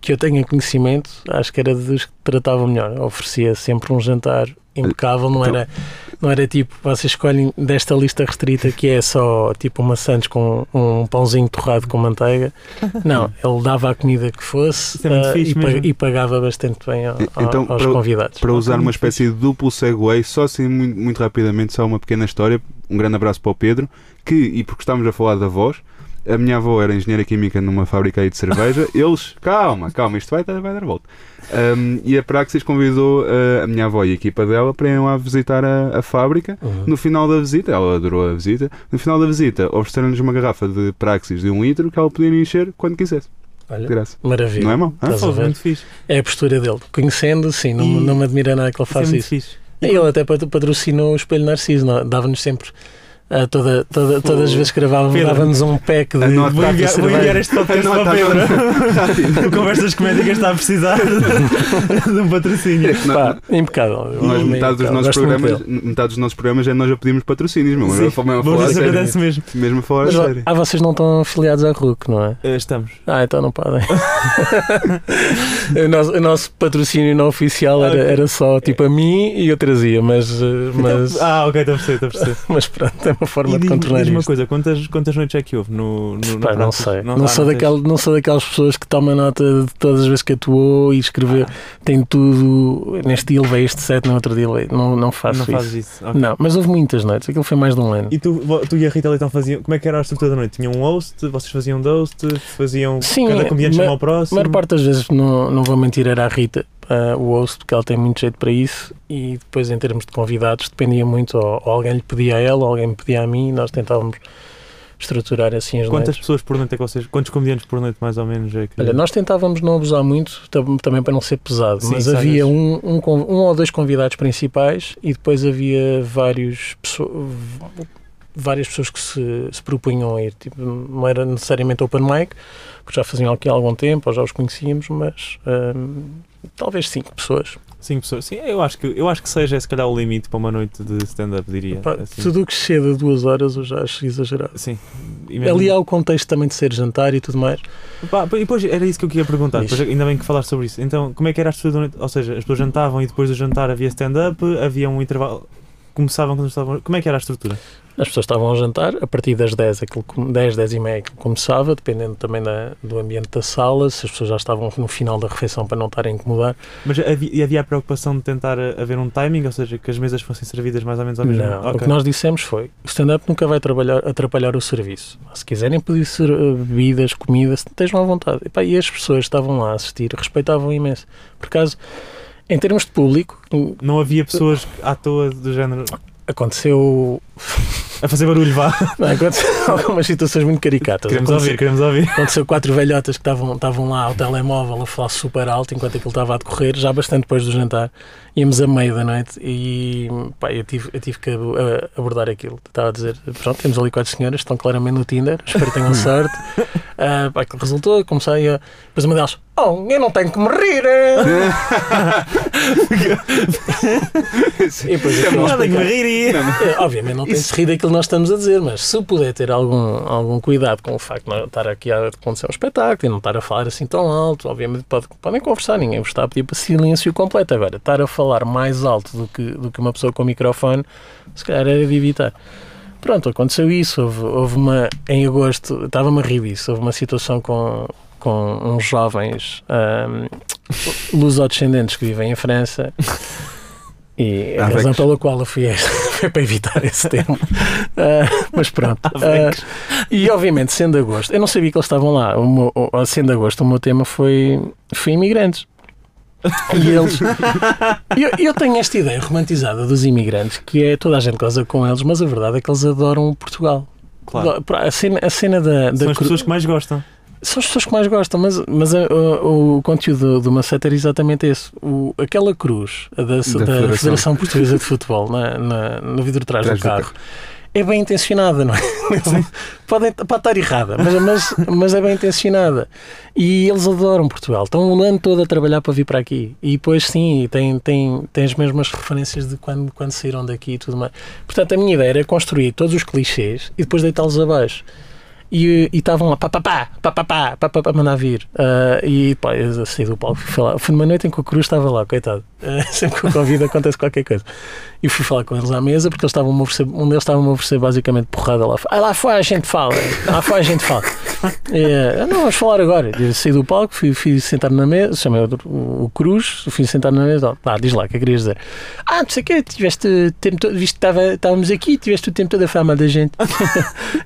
que eu tenho conhecimento, acho que era dos que tratavam melhor. Oferecia sempre um jantar impecável, não Então- era, não era tipo, vocês escolhem desta lista restrita que é só tipo uma Santos com um pãozinho torrado com manteiga. *laughs* Não, ele dava a comida que fosse é fixe e, e pagava bastante bem ao- Então, aos para- convidados. Para usar uma espécie de duplo segue, só assim muito, muito rapidamente, só uma pequena história. Um grande abraço para o Pedro, que, e porque estamos a falar da voz, a minha avó era engenheira química numa fábrica aí de cerveja. *laughs* Eles, calma, calma, isto vai, vai dar volta. Um, e a Praxis convidou uh, a minha avó e a equipa dela para irem lá visitar a, a fábrica. Uhum. No final da visita, ela adorou a visita. No final da visita, ofereceram-lhes uma garrafa de Praxis de um litro que ela podia encher quando quisesse. Olha, graça. maravilha. Não é mau? a ver? muito fixe. É a postura dele. Conhecendo, sim, não, E- não me admira nada que ele Isso é faça isso. fixe. E ele até pat- patrocinou o Espelho Narciso, é? dava-nos sempre, ah, toda, toda, todas as vezes que gravávamos, dava-nos um pack de Anota- Vou de enviar, vou enviar este podcast Anota para agora. Pedro. *laughs* o Conversas Comédicas está a precisar *laughs* de, *laughs* de um patrocínio. Pá, impecável. Nós, metade, dos nossos programas, metade dos nossos programas é nós já pedimos patrocínios, meu. Sim. Falo mesmo a Vou falar a dizer que sério. acontece mesmo. Mesmo a falar a sério. ah, vocês não estão afiliados à RUC, não é? Eh, Estamos. Ah, então não podem. o, nosso, o nosso patrocínio não oficial era, era só tipo a mim e eu trazia, mas, eh, mas, Ah, ok, estou a perceber, estou a perceber. mas pronto, é uma forma E de contornar diz-me uma isto. coisa, quantas, quantas noites é que houve no, no, no Pá, não sei. Não, ah, sou não sou daquelas pessoas que tomam nota de todas as vezes que atuou e escreveu. Tem tudo. Neste dia levei este set, no outro dia levei. Não, não faço Não isso. fazes isso. ok. Não, mas houve muitas noites. Aquilo foi mais de um ano. E tu, tu e a Rita Leitão faziam. Como é que era a estrutura da noite? Tinham um host? Vocês faziam host? Faziam. Sim, cada comediante ma- chamava ao A próximo? maior parte das vezes, não, não vou mentir, era a Rita, ah, o host, porque ela tem muito jeito para isso. E depois, em termos de convidados, dependia muito. Ou, ou alguém lhe pedia a ela, ou alguém me pedia a mim. E nós tentávamos estruturar assim as Quantas noites. pessoas por noite é que vocês. Quantos comediantes por noite mais ou menos é que. Olha, nós tentávamos não abusar muito, tam- também para não ser pesado, Sim, mas sabe havia um, um, um ou dois convidados principais e depois havia vários pesso- várias pessoas que se, se propunham a ir. Tipo, não era necessariamente open mic, porque já faziam aqui há algum tempo, ou já os conhecíamos, mas hum, talvez cinco pessoas. Cinco pessoas. Sim, eu acho que, eu acho que seja se calhar o limite para uma noite de stand-up, diria. Assim. Tudo o que chega a duas horas eu já acho exagerado. Sim. Mesmo- Ali há o contexto também de ser jantar e tudo mais. E depois era isso que eu queria perguntar, depois, ainda bem que falaste sobre isso. Então, como é que era a estrutura da noite? Ou seja, as pessoas jantavam e depois do jantar havia stand-up, havia um intervalo. Começavam quando estavam. Como é que era a estrutura? As pessoas estavam a jantar, a partir das 10, aquilo, com- 10, 10 e meia aquilo começava, dependendo também da, do ambiente da sala, se as pessoas já estavam no final da refeição para não estarem a incomodar. Mas havia, havia a preocupação de tentar eh, haver um timing, ou seja, que as mesas fossem servidas mais ou menos ao mesmo Não, o Ok. que nós dissemos foi, o stand-up nunca vai trabalhar, atrapalhar o serviço. Se quiserem pedir ser, eh, bebidas, comida, estejam à vontade. E, pá, e as pessoas estavam lá a assistir respeitavam imenso. Por acaso, em termos de público, Não havia pessoas à toa do género. Aconteceu A fazer barulho, vá. *laughs* Não, aconteceu *laughs* algumas situações muito caricatas. Queremos Aconteceu- ouvir, queremos ouvir. Aconteceu quatro velhotas que estavam, estavam lá ao telemóvel a falar super alto enquanto aquilo estava a decorrer, já bastante depois do jantar. Íamos a meio da noite e pá, eu, tive, eu tive que a- abordar aquilo. Estava a dizer: pronto, temos ali quatro senhoras, estão claramente no Tinder, espero que tenham *laughs* sorte. Ah, pá, aquilo resultou, comecei a. Depois uma delas: Oh, eu não tenho que me rir! eh." *laughs* e depois eu fui lá Nada que me. É, *laughs* obviamente não tem de se rir daquilo que nós estamos a dizer, mas se puder ter algum, algum cuidado com o facto de não estar aqui a acontecer um espetáculo e não estar a falar assim tão alto, obviamente pode- podem conversar, ninguém vos está a pedir para silêncio completo. Agora, estar a falar mais alto do que, do que uma pessoa com microfone, se calhar era de evitar. Pronto, aconteceu isso. Houve, houve uma, em agosto, estava-me a rir disso, houve uma situação com, com uns jovens ahm, lusodescendentes que vivem em França. E a razão pela qual eu fui esta *laughs* foi para evitar esse termo. Ah, mas pronto. *laughs* Ah, e obviamente, sendo agosto, eu não sabia que eles estavam lá. O meu, sendo agosto, o meu tema foi, foi imigrantes. *laughs* E eles. Eu, eu tenho esta ideia romantizada dos imigrantes que é toda a gente goza com eles, mas a verdade é que eles adoram Portugal. Claro. A cena, a cena da, da São as cru- pessoas que mais gostam. são as pessoas que mais gostam, mas, mas a- o, o conteúdo do Macete era exatamente esse. O, aquela cruz da, da, Federação. Federação. Portuguesa de Futebol na, na- no vidro de trás Trás do do carro é bem intencionada, não é? *laughs* Podem, pode estar errada, mas, mas, mas é bem intencionada. E eles adoram Portugal. Estão o ano todo a trabalhar para vir para aqui. E depois, sim, tem, tem, tem as mesmas referências de quando, quando saíram daqui e tudo mais. Portanto, a minha ideia era construir todos os clichês e depois deitá-los abaixo. E e estavam lá, pá, pá, pá, pá, pá, pá, pá, pá, pá, mandar vir. Ah, e pá, eu saí do palco, fui falar. Foi numa noite em que o Cruz estava lá, coitado. Ah, *laughs* sempre que o convido acontece qualquer coisa. E fui falar com eles à mesa porque eles estavam um deles estava a oferecer basicamente porrada lá. Ah, lá fora a gente fala, lá fora a gente fala. É, não, vamos falar agora. Eu saí do palco, fui, fui sentar na mesa, chamei o, o Cruz, fui sentar na mesa. Pá, diz lá, o que é que querias dizer? Ah, não sei o que, tiveste tempo todo, visto que estávamos aqui, tiveste o tempo todo a falar mal da gente. *laughs*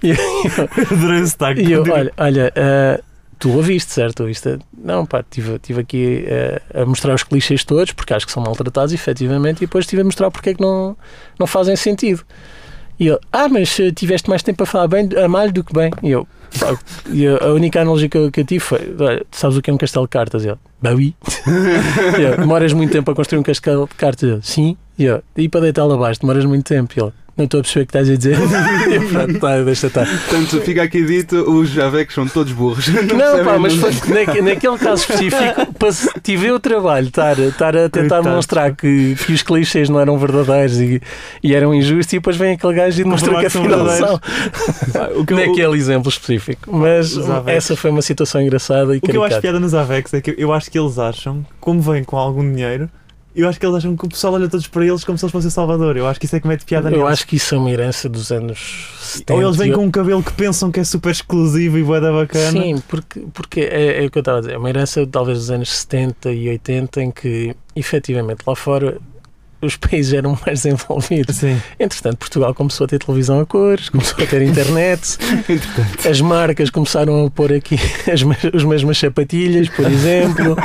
E eu- E eu, olha, olha ah, tu ouviste, certo? Ouviste? Não, pá, estive tive aqui ah, a mostrar os clichês todos, porque acho que são maltratados, efetivamente, e depois estive a mostrar porque é que não, não fazem sentido. E ele, ah, mas ah, tiveste mais tempo a falar bem, a mal do que bem. E eu, e a única analogia que eu, que eu tive foi, olha, sabes o que é um castelo de cartas? E ele. E eu, demoras muito tempo a construir um castelo de cartas? Eu, sim. E eu, e para deitá-lo abaixo, demoras muito tempo. E ele, não estou a perceber o que estás a dizer. *laughs* E pronto, tá, deixa estar. Portanto, fica aqui dito, os Javecs são todos burros. Não, *laughs* percebem pá, mas naque- naquele caso específico, tive o trabalho de estar, estar a tentar Coitados. demonstrar que, que os clichês não eram verdadeiros e, e eram injustos, e depois vem aquele gajo e demonstrou que afinal verdadeiros. são. *laughs* O que eu- Naquele exemplo específico. Mas essa foi uma situação engraçada e O que eu acho piada nos Avex é que eu acho que eles acham, como vêm com algum dinheiro, eu acho que eles acham que o pessoal olha todos para eles como se eles fossem Salvador. Eu acho que isso é que mete piada Eu neles. acho que isso é uma herança dos anos 70. Ou eles vêm com um cabelo que pensam que é super exclusivo e bué da bacana. Sim, porque, porque é, é o que eu estava a dizer. É uma herança talvez dos anos 70 e 80 em que, efetivamente, lá fora os *laughs* países eram mais desenvolvidos. Sim. Entretanto, Portugal começou a ter televisão a cores, começou a ter internet, *laughs* as marcas começaram a pôr aqui as, *laughs* as mesmas sapatilhas, por exemplo.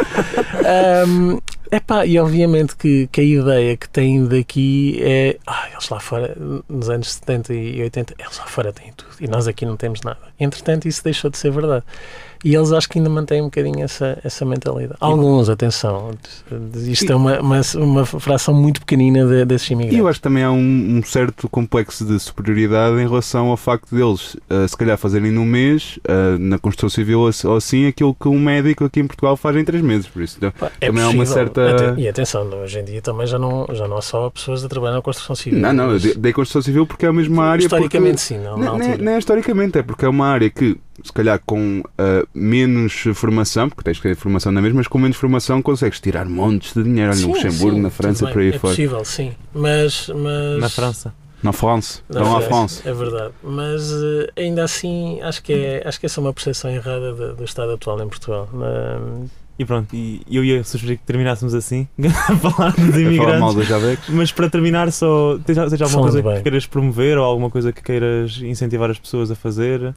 Ahm, epá, e obviamente que, que a ideia que têm daqui é ah, eles lá fora, nos anos 70 e 80, eles lá fora têm tudo e nós aqui não temos nada. Entretanto, isso deixou de ser verdade. E eles acho que ainda mantêm um bocadinho essa, essa mentalidade. Alguns, atenção, isto é uma, uma, uma fração muito pequenina de, desses E imigrantes. eu acho que também há um, um certo complexo de superioridade em relação ao facto deles, ah, se calhar, fazerem num mês, ah, na construção civil ou assim, aquilo que um médico aqui em Portugal faz em três meses. Por isso, então, Pá, Também há uma certa- E atenção, hoje em dia também já não, já não há só pessoas a trabalhar na construção civil. não, não, mas dei- construção civil porque é a mesma área. Historicamente, porque- sim, não, na Nem, nem, nem é historicamente, é porque é uma área que, se calhar, com ah, menos formação, porque tens que ter formação na mesma, mas com menos formação consegues tirar montes de dinheiro. Sim, no Luxemburgo, sim, na França, por aí é fora. possível, sim. Mas, mas Na França. Na France, Na não à França. É verdade. Mas eh, ainda assim, acho que, é, acho que essa é uma percepção errada do, do Estado atual em Portugal. Na- E pronto, e eu ia sugerir que terminássemos assim, *laughs* a *laughs* falar dos A falar mal imigrantes. Mas para terminar, só tens, tens alguma Falando coisa bem. que queiras promover ou alguma coisa que queiras incentivar as pessoas a fazer?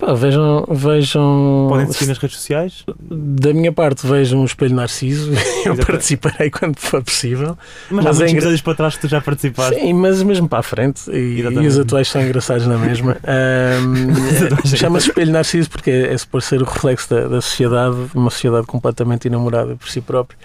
Pá, vejam, vejam Podem seguir nas redes sociais. da minha parte vejam o Espelho Narciso, *laughs* eu Exato. participarei quando for possível. Mas, Mas há é muitos engra- para trás que tu já participaste. Sim, mas mesmo para a frente, e, e os atuais são engraçados na mesma. *laughs* Ahm, Chama-se Espelho Narciso porque é, é suposto ser o reflexo da, da sociedade, uma sociedade completamente enamorada por si própria.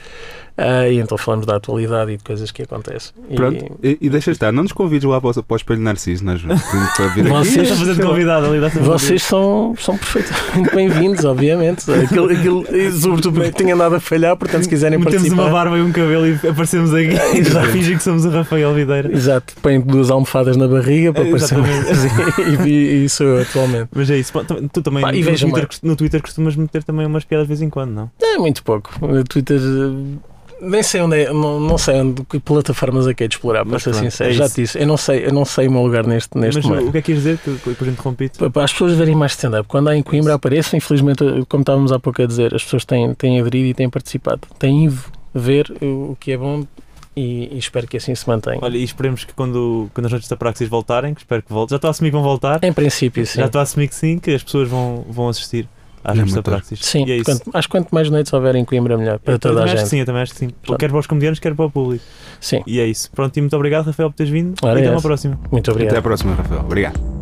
Ah, e então falamos da atualidade e de coisas que acontecem. E- Pronto, e, e deixa estar, não nos convides lá para o, para o espelho Narciso, nós para vir *laughs* aqui. Vocês- fazendo convidado ali. Vocês são, são perfeitamente *laughs* bem-vindos, obviamente. Aquilo, aquilo, e sobretudo porque tinha nada a falhar, portanto, se quiserem Metemos participar. uma barba e um cabelo e aparecemos aqui. *laughs* Exato. Fingem que somos o Rafael Videira. Exato, põem duas almofadas na barriga para É, parecer exatamente. e, e, e sou eu atualmente. Mas é isso. Tu- Tu também Pá, e no, Twitter, no Twitter costumas meter também umas piadas de vez em quando, não? É muito pouco. O Twitter. Nem sei onde é, não, não sei onde, que plataformas é que é de explorar, para Mas ser pronto, sincero. é Já te disse, eu não sei, eu não sei o meu lugar neste, neste Mas meio. o que é que ias dizer? Que depois interrompi-te. Para as pessoas verem mais stand-up, quando há em Coimbra apareçam, infelizmente, como estávamos há pouco a dizer, as pessoas têm, têm aderido e têm participado. Têm ido ver o, o que é bom e, e espero que assim se mantenha. Olha, e esperemos que quando, quando as noites da Praxis voltarem, que espero que voltem. Já estou a assumir que vão voltar. Em princípio, sim. Já estou a assumir que sim, que as pessoas vão, vão assistir às muito. Praxis. Sim, e é isso. quanto, acho que quanto mais noites houver em Coimbra, melhor para Eu toda a também acho que gente. sim, eu também acho que sim. Pronto. Quer para os comediantes, quer para o público. Sim, E é isso. Pronto, e muito obrigado, Rafael, por teres vindo. Ora, e até é uma próxima. muito obrigado. Até à próxima, Rafael. Obrigado.